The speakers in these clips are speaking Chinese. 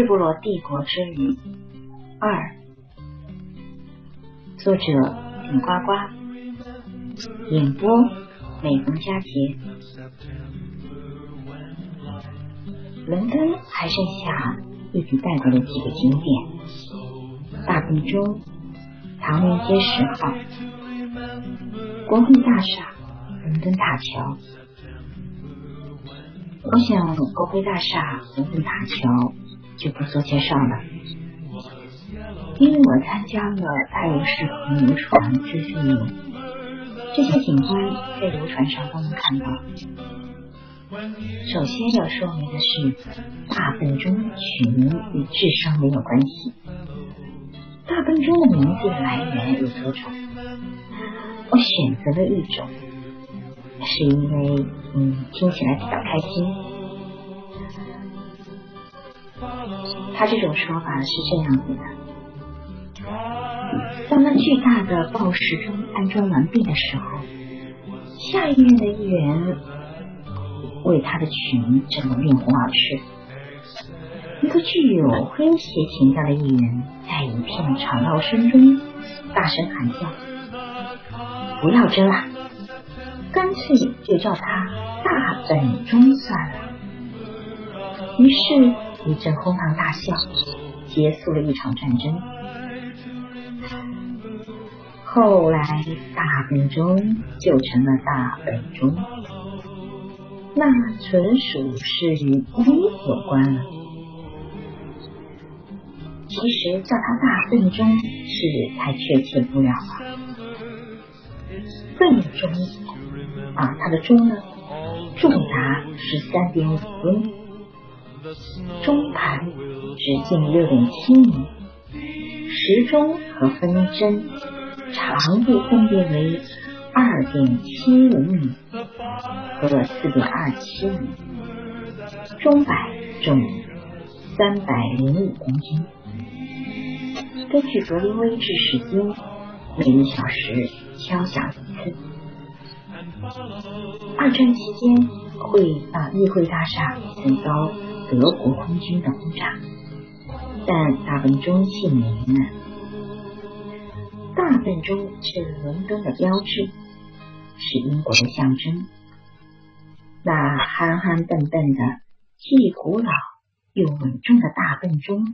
日不落帝国之旅二，作者顶呱呱，演播每逢佳节。伦敦还剩下一起带过的几个景点：大笨钟、唐人街十号、国会大厦、伦敦塔桥。我想，国会大厦、伦敦塔桥就不做介绍了，因为我参加了泰晤士河游船自费游，这些景观在游船上都能看到。首先要说明的是，大笨钟取名与智商没有关系。大笨钟的名字来源有多种，我选择了一种，是因为嗯听起来比较开心。他这种说法是这样子的：当那巨大的报时钟安装完毕的时候，下议院的议员为他的取名争得面红耳赤。一个具有诙谐情调的议员在一片吵闹声中大声喊叫：“不要争了，干脆就叫他大本钟算了。”于是，一阵哄堂大笑，结束了一场战争。后来，大本钟就成了大本钟，那纯属是与威有关了。其实叫他大笨钟是太确切不了了。笨钟啊，它的钟呢重达十三点五吨，钟盘直径六点七米，时钟和分针长度分别为二点七五米和四点二七米，钟摆重三百零五公斤。根据格林威治时间，每一小时敲响一次。二战期间，会啊议会大厦曾遭德国空军的轰炸，但大笨钟幸免于难。大笨钟是伦敦的标志，是英国的象征。那憨憨笨笨的、既古老又稳重的大笨钟。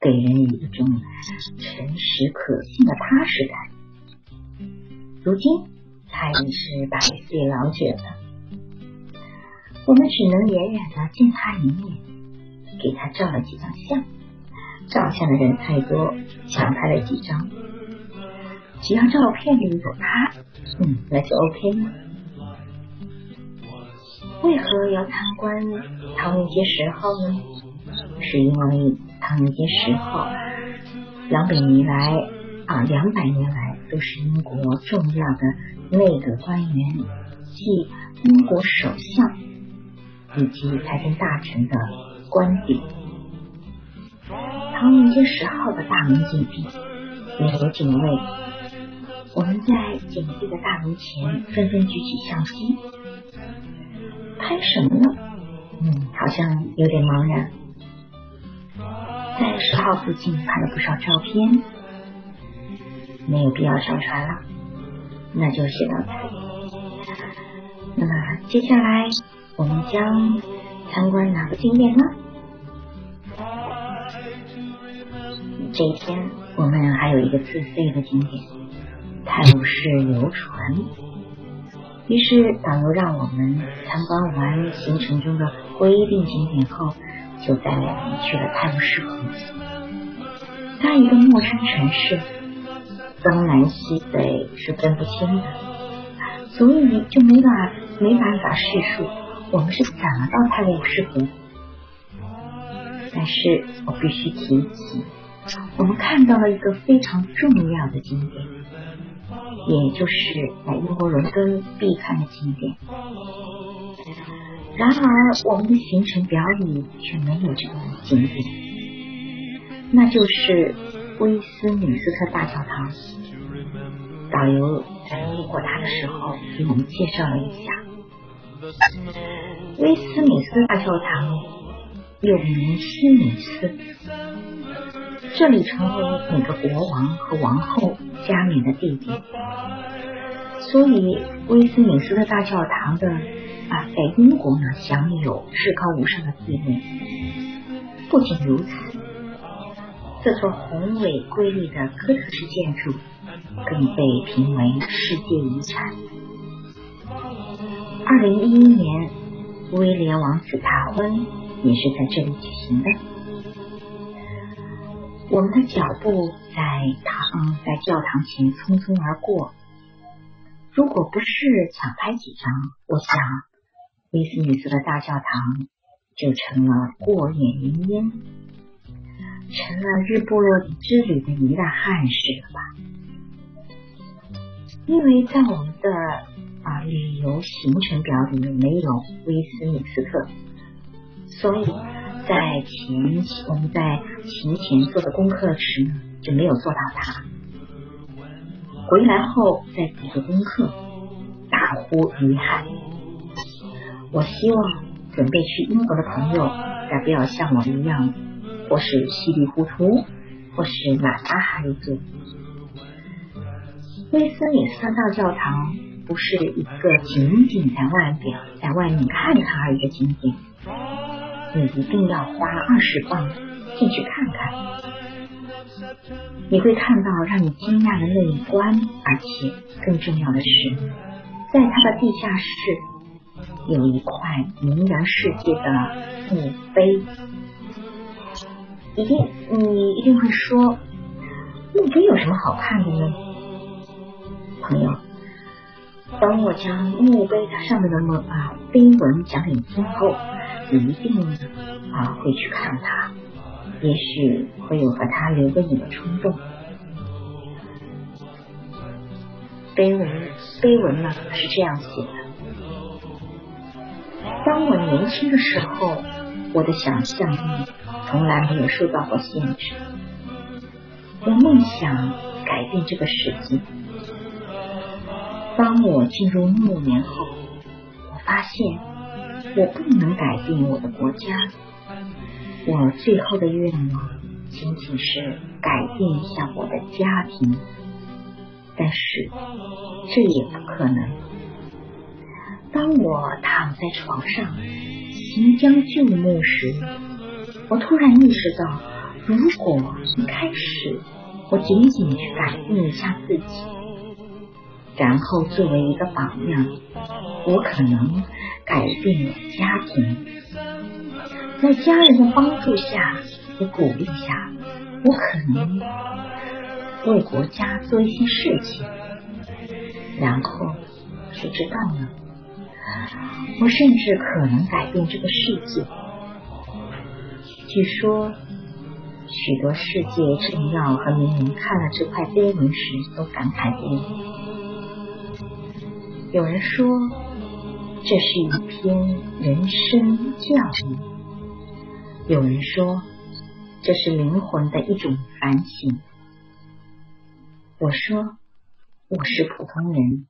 给人以一种诚实可信的踏实感。如今他已是百岁老者了，我们只能远远的见他一面，给他照了几张相。照相的人太多，抢拍了几张。只要照片里有他，嗯，那就 OK 了。为何要参观唐人街十号呢？是因为。唐人街十号，两百年来啊，两百年来都是英国重要的内阁官员即英国首相以及财政大臣的官邸。唐人街十号的大门紧闭，美国警卫。我们在紧闭的大门前纷纷举起相机，拍什么呢？嗯，好像有点茫然。在十号附近拍了不少照片，没有必要上传了，那就写到此。那么接下来我们将参观哪个景点呢？这一天我们还有一个自费的景点——泰晤士游船。于是导游让我们参观完行程中的规定景点后。就带我们去了泰晤士河，在一个陌生城市，东南西北是分不清的，所以就没法没办法叙述我们是怎么到泰晤士河。但是我必须提起，我们看到了一个非常重要的景点，也就是在英国伦敦必看的景点。然而，我们的行程表里却没有这个景点，那就是威斯敏斯特大教堂。导游在路过它的时候，给我们介绍了一下。威斯敏斯特大教堂又名西敏寺，这里成为每个国王和王后加冕的地点，所以威斯敏斯特大教堂的啊，在英国呢享有至高无上的地位。不仅如此，这座宏伟瑰丽的哥特式建筑更被评为世界遗产。二零一一年，威廉王子大婚也是在这里举行的。我们的脚步在堂在教堂前匆匆而过，如果不是抢拍几张，我想威斯敏斯特大教堂就成了过眼云烟，成了日不落之旅的一大憾事了吧？因为在我们的。啊，旅游行程表里面没有威斯敏斯特，所以在前我们在行前做的功课时呢，就没有做到它。回来后再补个功课，大呼遗憾。我希望准备去英国的朋友，再不要像我一样，或是稀里糊涂，或是哪拉孩子。威斯敏斯特教堂。不是一个仅仅在外表在外面看看而已的景点，你一定要花二十磅进去看看，你会看到让你惊讶的内观，而且更重要的是，在它的地下室有一块名扬世界的墓碑。一定，你一定会说，墓碑有什么好看的呢，朋友？当我将墓碑它上面的墓啊碑文讲给你听后，你一定啊会去看它，也许会有和它留个影的冲动。碑文碑文呢是这样写的：当我年轻的时候，我的想象力从来没有受到过限制，我梦想改变这个世界。当我进入暮年后，我发现我不能改变我的国家。我最后的愿望仅仅是改变一下我的家庭，但是这也不可能。当我躺在床上行将就木时，我突然意识到，如果一开始我仅仅去改变一下自己。然后作为一个榜样，我可能改变了家庭，在家人的帮助下和鼓励下，我可能为国家做一些事情。然后谁知道呢？我甚至可能改变这个世界。据说，许多世界政要和名人看了这块碑文时，都感慨不已。有人说，这是一篇人生教育；有人说，这是灵魂的一种反省。我说，我是普通人，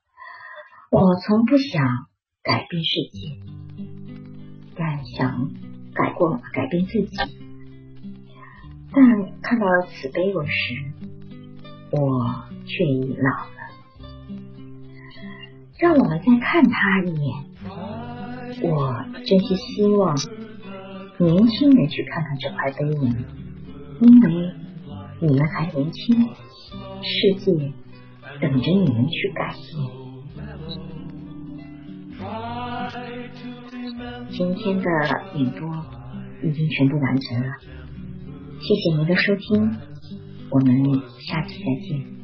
我从不想改变世界，但想改过改变自己。但看到此碑文时，我却已老了。让我们再看他一眼。我真心希望年轻人去看看这块碑文，因为你们还年轻，世界等着你们去改变。今天的演播已经全部完成了，谢谢您的收听，我们下期再见。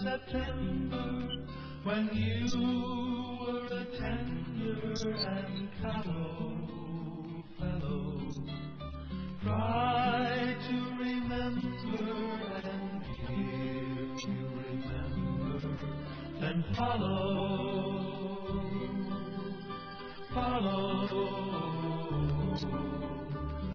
September when you were a tender and callow. follow, follow.